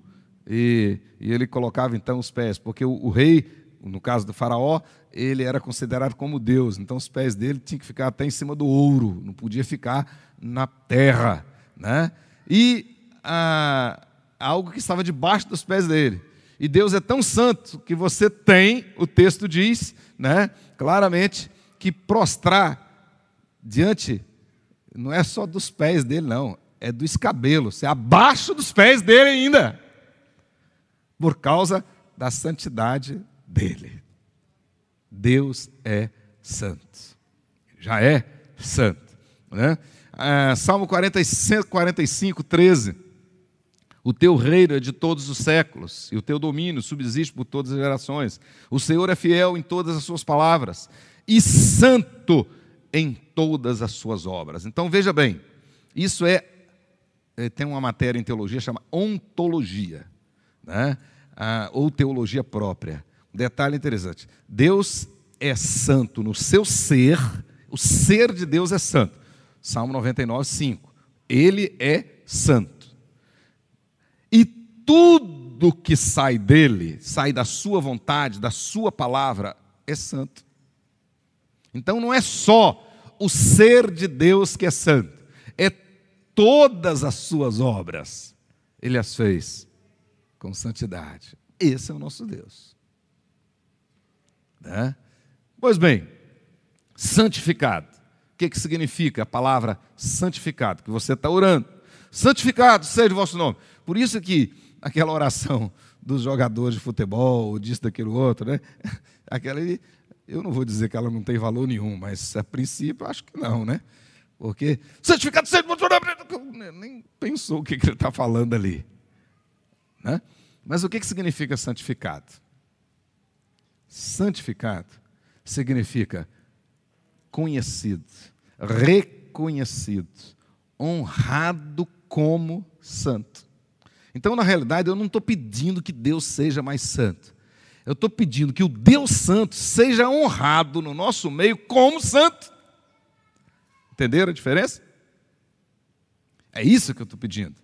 E, e ele colocava então os pés, porque o, o, rei, no caso do faraó, ele era considerado como Deus, então os pés dele tinham que ficar até em cima do ouro, não podia ficar na terra. Né? E ah, algo que estava debaixo dos pés dele. E Deus é tão santo que você tem, o texto diz, né, claramente, que prostrar diante não é só dos pés dele, não, é do escabelo, você é abaixo dos pés dele ainda, por causa da santidade dele. Deus é santo, já é santo. Né? Ah, Salmo 45, 45, 13. O teu reino é de todos os séculos, e o teu domínio subsiste por todas as gerações. O Senhor é fiel em todas as suas palavras, e santo em todas as suas obras. Então veja bem, isso é, é tem uma matéria em teologia chama ontologia, né? ah, ou teologia própria. Um detalhe interessante: Deus é santo no seu ser, o ser de Deus é santo. Salmo 99, 5. Ele é santo tudo que sai dele, sai da sua vontade, da sua palavra, é santo. Então não é só o ser de Deus que é santo, é todas as suas obras. Ele as fez com santidade. Esse é o nosso Deus. Né? Pois bem, santificado. O que, que significa a palavra santificado? Que você está orando. Santificado seja o vosso nome. Por isso que aquela oração dos jogadores de futebol, disso, daquilo outro, né? (laughs) Aquela eu não vou dizer que ela não tem valor nenhum, mas a princípio acho que não, né? Porque santificado seja. Nem pensou o que, que ele está falando ali. Né? Mas o que, que significa santificado? Santificado significa conhecido, reconhecido, honrado como santo. Então, na realidade, eu não estou pedindo que Deus seja mais santo. Eu estou pedindo que o Deus Santo seja honrado no nosso meio como santo. Entenderam a diferença? É isso que eu estou pedindo.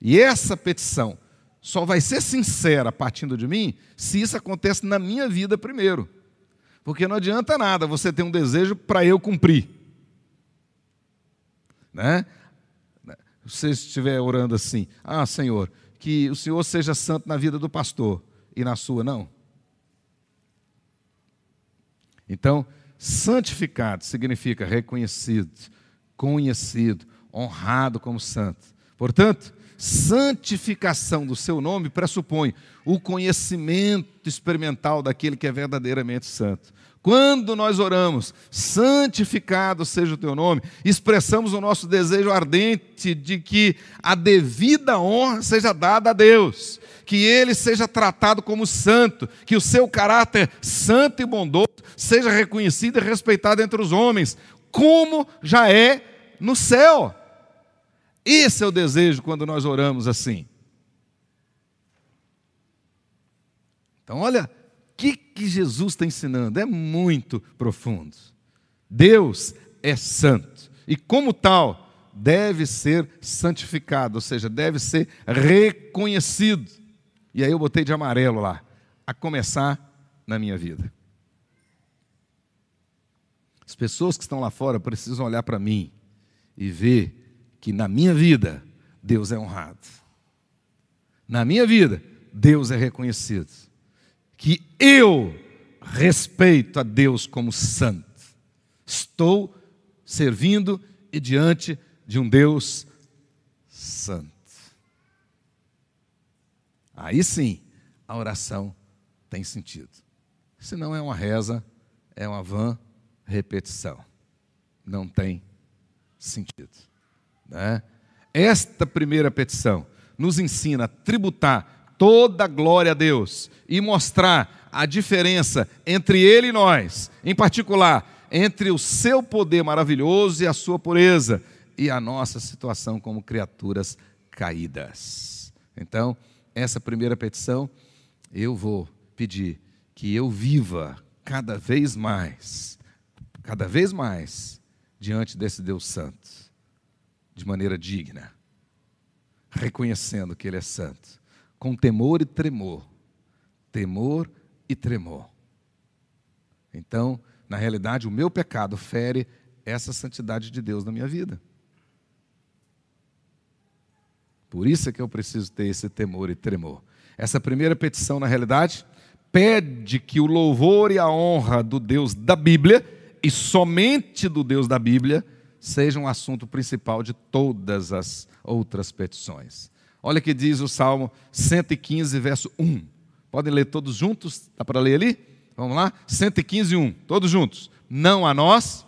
E essa petição só vai ser sincera partindo de mim se isso acontece na minha vida primeiro. Porque não adianta nada você ter um desejo para eu cumprir. Né? Você estiver orando assim: Ah, Senhor, que o Senhor seja santo na vida do pastor e na sua, não. Então, santificado significa reconhecido, conhecido, honrado como santo. Portanto, santificação do seu nome pressupõe o conhecimento experimental daquele que é verdadeiramente santo. Quando nós oramos, santificado seja o teu nome, expressamos o nosso desejo ardente de que a devida honra seja dada a Deus, que ele seja tratado como santo, que o seu caráter santo e bondoso seja reconhecido e respeitado entre os homens, como já é no céu. Esse é o desejo quando nós oramos assim. Então, olha, que, que Jesus está ensinando? É muito profundo. Deus é santo e, como tal, deve ser santificado, ou seja, deve ser reconhecido. E aí eu botei de amarelo lá, a começar na minha vida. As pessoas que estão lá fora precisam olhar para mim e ver que na minha vida Deus é honrado. Na minha vida, Deus é reconhecido que eu respeito a Deus como santo. Estou servindo e diante de um Deus santo. Aí sim, a oração tem sentido. Se não é uma reza, é uma vã repetição. Não tem sentido. Né? Esta primeira petição nos ensina a tributar toda a glória a Deus e mostrar a diferença entre Ele e nós, em particular, entre o seu poder maravilhoso e a sua pureza, e a nossa situação como criaturas caídas. Então, essa primeira petição, eu vou pedir que eu viva cada vez mais, cada vez mais, diante desse Deus Santo, de maneira digna, reconhecendo que Ele é santo, com temor e tremor, temor e tremor. Então, na realidade, o meu pecado fere essa santidade de Deus na minha vida. Por isso é que eu preciso ter esse temor e tremor. Essa primeira petição, na realidade, pede que o louvor e a honra do Deus da Bíblia, e somente do Deus da Bíblia, sejam um assunto principal de todas as outras petições. Olha que diz o Salmo 115, verso 1. Podem ler todos juntos? Dá para ler ali? Vamos lá? 115, 1. Todos juntos. Não a nós.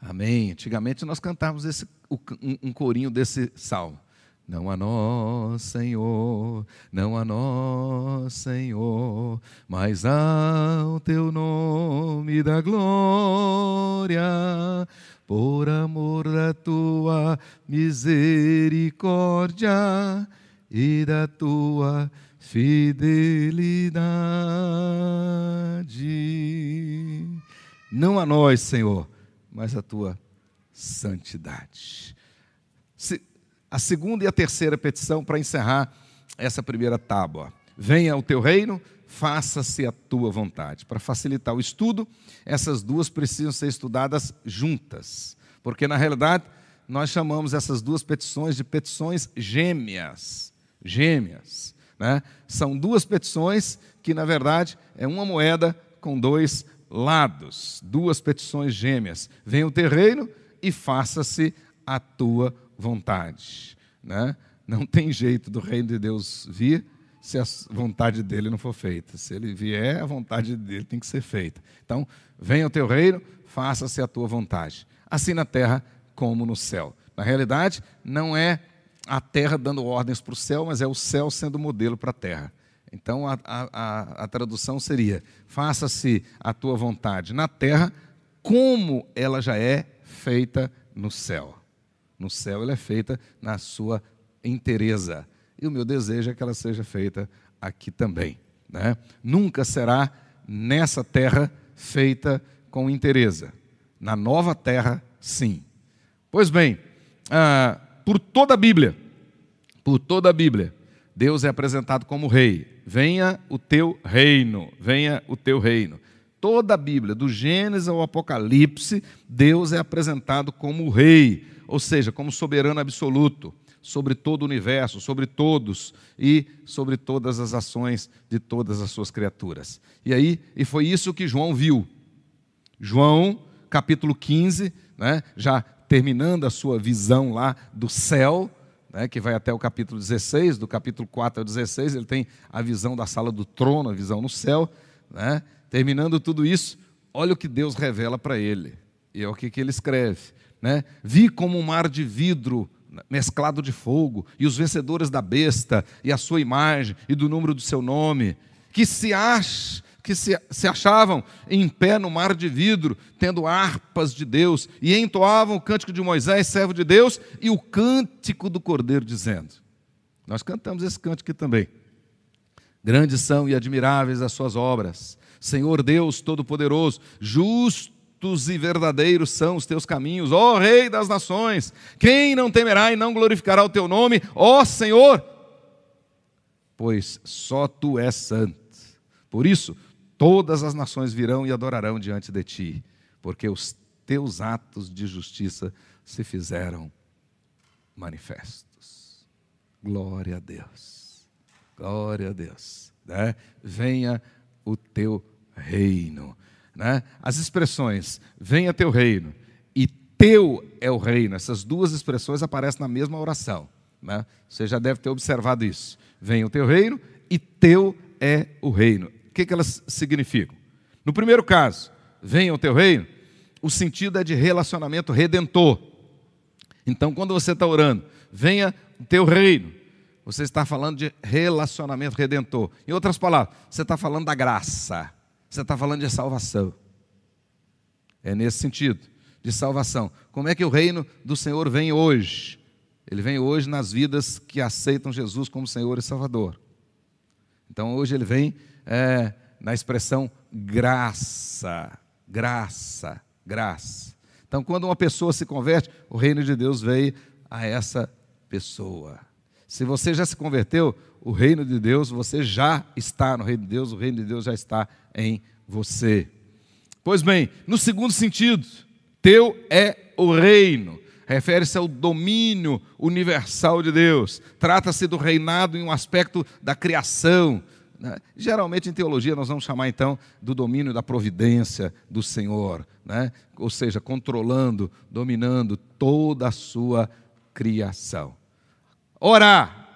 Amém. Antigamente nós cantávamos esse, um corinho desse salmo. Não a nós, Senhor, não a nós, Senhor, mas ao teu nome da glória, por amor da tua misericórdia e da tua fidelidade. Não a nós, Senhor, mas a tua santidade. A segunda e a terceira petição para encerrar essa primeira tábua. Venha o teu reino, faça-se a tua vontade. Para facilitar o estudo, essas duas precisam ser estudadas juntas, porque na realidade nós chamamos essas duas petições de petições gêmeas. Gêmeas. Né? São duas petições que, na verdade, é uma moeda com dois lados. Duas petições gêmeas. Venha o teu reino e faça-se a tua vontade. Né? Não tem jeito do reino de Deus vir se a vontade dele não for feita. Se ele vier, a vontade dele tem que ser feita. Então, venha o teu reino, faça-se a tua vontade, assim na terra como no céu. Na realidade, não é a terra dando ordens para o céu, mas é o céu sendo modelo para a terra. Então, a, a, a tradução seria: faça-se a tua vontade na terra, como ela já é feita no céu. No céu, ela é feita na sua inteireza e o meu desejo é que ela seja feita aqui também. Né? Nunca será nessa terra feita com interesa. Na nova terra, sim. Pois bem, ah, por toda a Bíblia, por toda a Bíblia, Deus é apresentado como rei. Venha o teu reino, venha o teu reino. Toda a Bíblia, do Gênesis ao Apocalipse, Deus é apresentado como rei, ou seja, como soberano absoluto sobre todo o universo, sobre todos e sobre todas as ações de todas as suas criaturas. E aí, e foi isso que João viu. João, capítulo 15, né, já terminando a sua visão lá do céu, né, que vai até o capítulo 16, do capítulo 4 ao 16, ele tem a visão da sala do trono, a visão no céu. Né, terminando tudo isso, olha o que Deus revela para ele. E é o que, que ele escreve. Né? Vi como um mar de vidro mesclado de fogo, e os vencedores da besta, e a sua imagem, e do número do seu nome, que se ach, que se, se achavam em pé no mar de vidro, tendo harpas de Deus, e entoavam o cântico de Moisés, servo de Deus, e o cântico do Cordeiro, dizendo: Nós cantamos esse cântico aqui também. Grandes são e admiráveis as suas obras, Senhor Deus Todo-Poderoso, justo justos e verdadeiros são os teus caminhos, ó Rei das nações. Quem não temerá e não glorificará o teu nome, ó Senhor? Pois só tu és santo. Por isso, todas as nações virão e adorarão diante de ti, porque os teus atos de justiça se fizeram manifestos. Glória a Deus. Glória a Deus. Né? Venha o teu reino. Né? As expressões venha teu reino e teu é o reino, essas duas expressões aparecem na mesma oração. Né? Você já deve ter observado isso. Venha o teu reino e teu é o reino. O que, que elas significam? No primeiro caso, venha o teu reino, o sentido é de relacionamento redentor. Então, quando você está orando, venha o teu reino, você está falando de relacionamento redentor. Em outras palavras, você está falando da graça, você está falando de salvação. É nesse sentido, de salvação. Como é que o reino do Senhor vem hoje? Ele vem hoje nas vidas que aceitam Jesus como Senhor e Salvador. Então hoje ele vem é, na expressão graça, graça, graça. Então quando uma pessoa se converte, o reino de Deus veio a essa pessoa. Se você já se converteu, o reino de Deus, você já está no reino de Deus, o reino de Deus já está em você. Pois bem, no segundo sentido, teu é o reino. Refere-se ao domínio universal de Deus. Trata-se do reinado em um aspecto da criação. Né? Geralmente em teologia nós vamos chamar então do domínio da providência do Senhor, né? ou seja, controlando, dominando toda a sua criação. Orar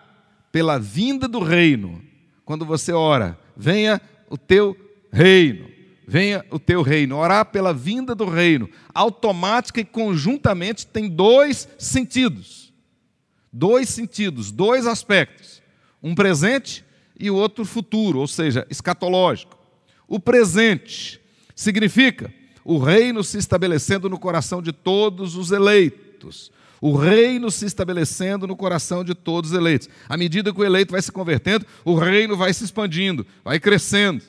pela vinda do reino. Quando você ora, venha o teu reino venha o teu reino. Orar pela vinda do reino, automática e conjuntamente, tem dois sentidos. Dois sentidos, dois aspectos. Um presente e o outro futuro, ou seja, escatológico. O presente significa o reino se estabelecendo no coração de todos os eleitos. O reino se estabelecendo no coração de todos os eleitos. À medida que o eleito vai se convertendo, o reino vai se expandindo, vai crescendo.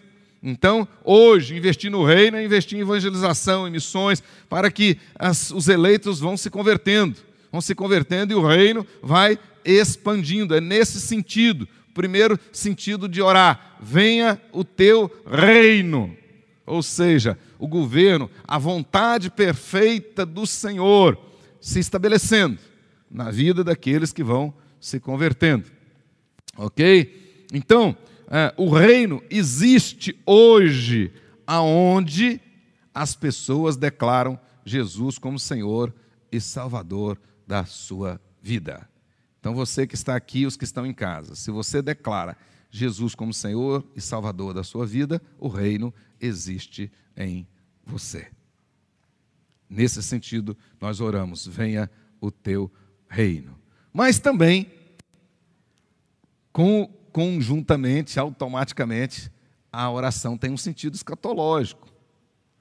Então, hoje, investir no reino é investir em evangelização, em missões, para que as, os eleitos vão se convertendo, vão se convertendo e o reino vai expandindo. É nesse sentido. Primeiro sentido de orar: venha o teu reino. Ou seja, o governo, a vontade perfeita do Senhor se estabelecendo na vida daqueles que vão se convertendo. Ok? Então, é, o reino existe hoje, aonde as pessoas declaram Jesus como Senhor e Salvador da sua vida. Então você que está aqui, os que estão em casa, se você declara Jesus como Senhor e Salvador da sua vida, o reino existe em você. Nesse sentido, nós oramos: venha o teu reino. Mas também com conjuntamente, automaticamente, a oração tem um sentido escatológico.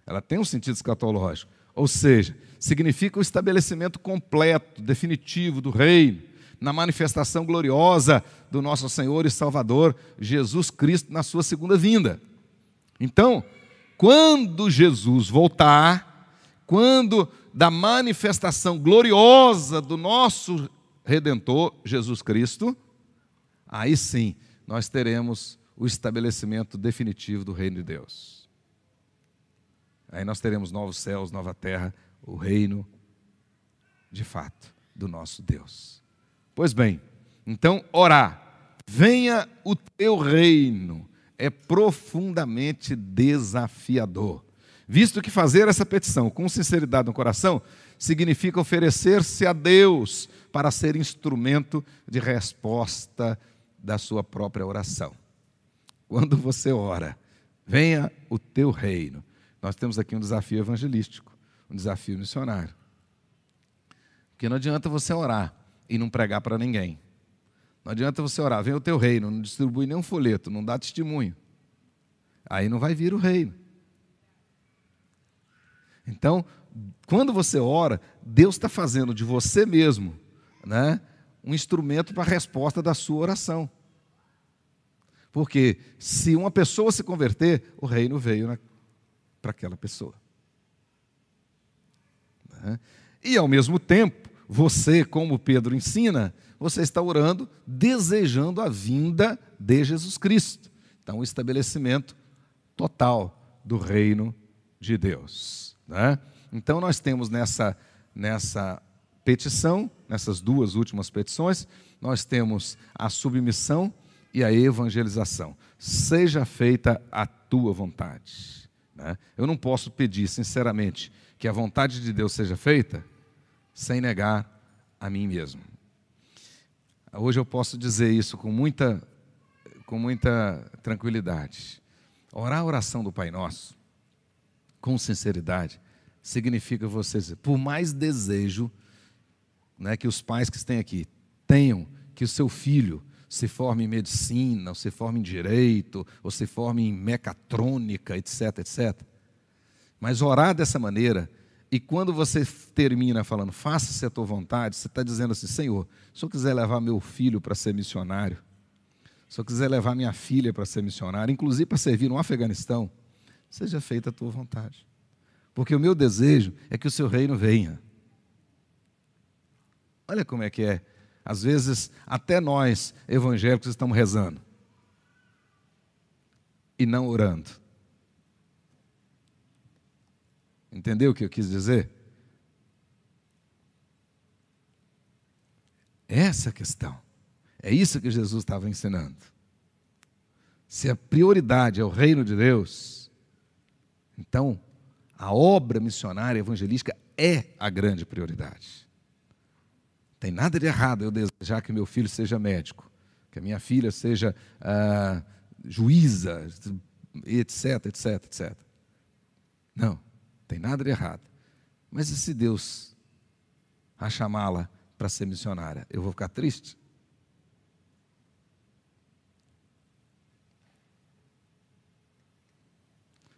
Ela tem um sentido escatológico. Ou seja, significa o estabelecimento completo, definitivo do reino, na manifestação gloriosa do nosso Senhor e Salvador Jesus Cristo na sua segunda vinda. Então, quando Jesus voltar, quando da manifestação gloriosa do nosso redentor Jesus Cristo, aí sim nós teremos o estabelecimento definitivo do reino de Deus. Aí nós teremos novos céus, nova terra, o reino de fato do nosso Deus. Pois bem, então orar, venha o teu reino, é profundamente desafiador, visto que fazer essa petição com sinceridade no coração significa oferecer-se a Deus para ser instrumento de resposta da sua própria oração. Quando você ora, venha o teu reino. Nós temos aqui um desafio evangelístico, um desafio missionário. Porque não adianta você orar e não pregar para ninguém. Não adianta você orar, venha o teu reino, não distribui nenhum folheto, não dá testemunho. Aí não vai vir o reino. Então, quando você ora, Deus está fazendo de você mesmo, né? Um instrumento para a resposta da sua oração. Porque se uma pessoa se converter, o reino veio para aquela pessoa. Né? E ao mesmo tempo, você, como Pedro ensina, você está orando desejando a vinda de Jesus Cristo. Então, o estabelecimento total do reino de Deus. Né? Então, nós temos nessa, nessa petição, nessas duas últimas petições, nós temos a submissão e a evangelização. Seja feita a tua vontade. Né? Eu não posso pedir, sinceramente, que a vontade de Deus seja feita sem negar a mim mesmo. Hoje eu posso dizer isso com muita, com muita tranquilidade. Orar a oração do Pai Nosso, com sinceridade, significa você dizer, por mais desejo né, que os pais que estão aqui tenham que o seu filho se forme em medicina, ou se forme em direito, ou se forme em mecatrônica, etc, etc. Mas orar dessa maneira, e quando você termina falando, faça-se a tua vontade, você está dizendo assim, Senhor, se eu quiser levar meu filho para ser missionário, se eu quiser levar minha filha para ser missionária, inclusive para servir no Afeganistão, seja feita a tua vontade. Porque o meu desejo é que o seu reino venha. Olha como é que é. Às vezes, até nós, evangélicos, estamos rezando e não orando. Entendeu o que eu quis dizer? Essa é questão. É isso que Jesus estava ensinando. Se a prioridade é o reino de Deus, então a obra missionária evangelística é a grande prioridade. Tem nada de errado eu desejar que meu filho seja médico, que a minha filha seja ah, juíza, etc, etc, etc. Não, tem nada de errado. Mas e se Deus a chamá-la para ser missionária? Eu vou ficar triste?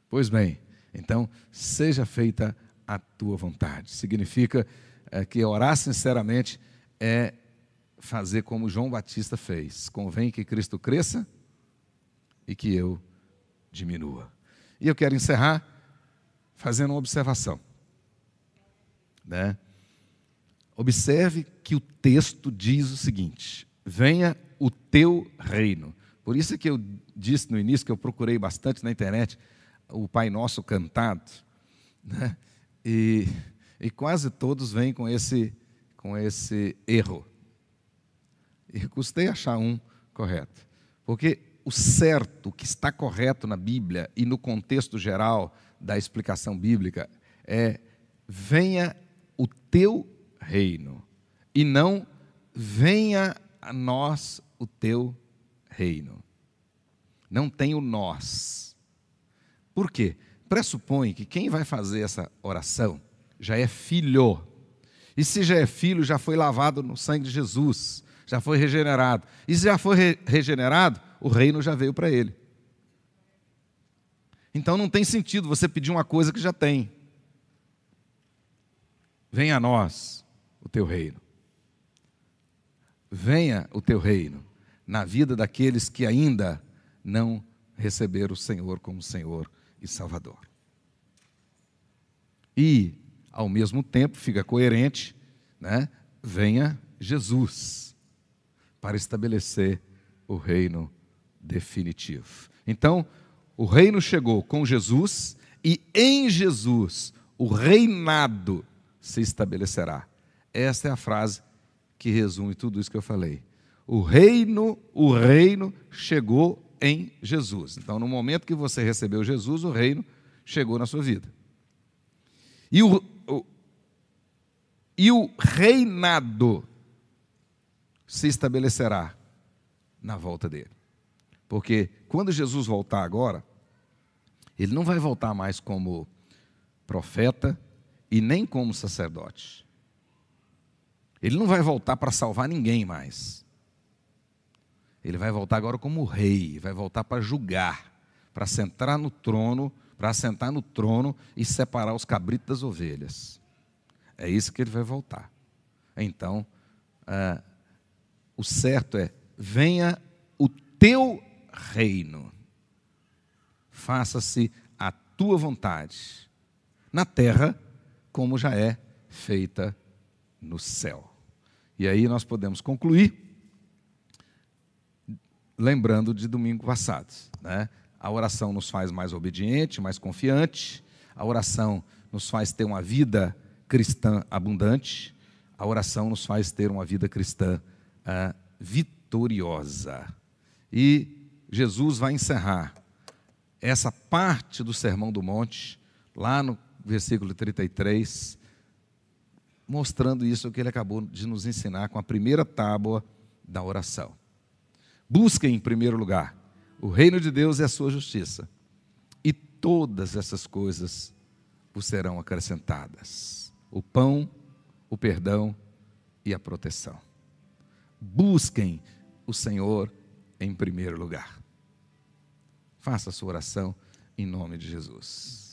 Pois bem, então seja feita a tua vontade. Significa é, que orar sinceramente é fazer como João Batista fez. Convém que Cristo cresça e que eu diminua. E eu quero encerrar fazendo uma observação. Né? Observe que o texto diz o seguinte: venha o teu reino. Por isso é que eu disse no início que eu procurei bastante na internet o Pai Nosso cantado, né? e, e quase todos vêm com esse com esse erro. E custei achar um correto. Porque o certo, o que está correto na Bíblia e no contexto geral da explicação bíblica é: venha o teu reino, e não venha a nós o teu reino. Não tem o nós. Por quê? Pressupõe que quem vai fazer essa oração já é filho e se já é filho, já foi lavado no sangue de Jesus, já foi regenerado. E se já foi re regenerado, o reino já veio para ele. Então não tem sentido você pedir uma coisa que já tem. Venha a nós o teu reino. Venha o teu reino na vida daqueles que ainda não receberam o Senhor como Senhor e Salvador. E ao mesmo tempo, fica coerente, né? venha Jesus para estabelecer o reino definitivo. Então, o reino chegou com Jesus e em Jesus o reinado se estabelecerá. Esta é a frase que resume tudo isso que eu falei. O reino, o reino chegou em Jesus. Então, no momento que você recebeu Jesus, o reino chegou na sua vida. E o, e o reinado se estabelecerá na volta dele. Porque quando Jesus voltar agora, ele não vai voltar mais como profeta e nem como sacerdote. Ele não vai voltar para salvar ninguém mais. Ele vai voltar agora como rei, vai voltar para julgar, para sentar no trono, para sentar no trono e separar os cabritos das ovelhas. É isso que ele vai voltar. Então, ah, o certo é: venha o teu reino, faça-se a tua vontade, na terra, como já é feita no céu. E aí nós podemos concluir, lembrando de domingo passado. Né? A oração nos faz mais obediente, mais confiante, a oração nos faz ter uma vida cristã abundante, a oração nos faz ter uma vida cristã uh, vitoriosa. E Jesus vai encerrar essa parte do Sermão do Monte, lá no versículo 33, mostrando isso que ele acabou de nos ensinar com a primeira tábua da oração. Busquem, em primeiro lugar, o reino de Deus e a sua justiça, e todas essas coisas vos serão acrescentadas: o pão, o perdão e a proteção. Busquem o Senhor em primeiro lugar. Faça a sua oração em nome de Jesus.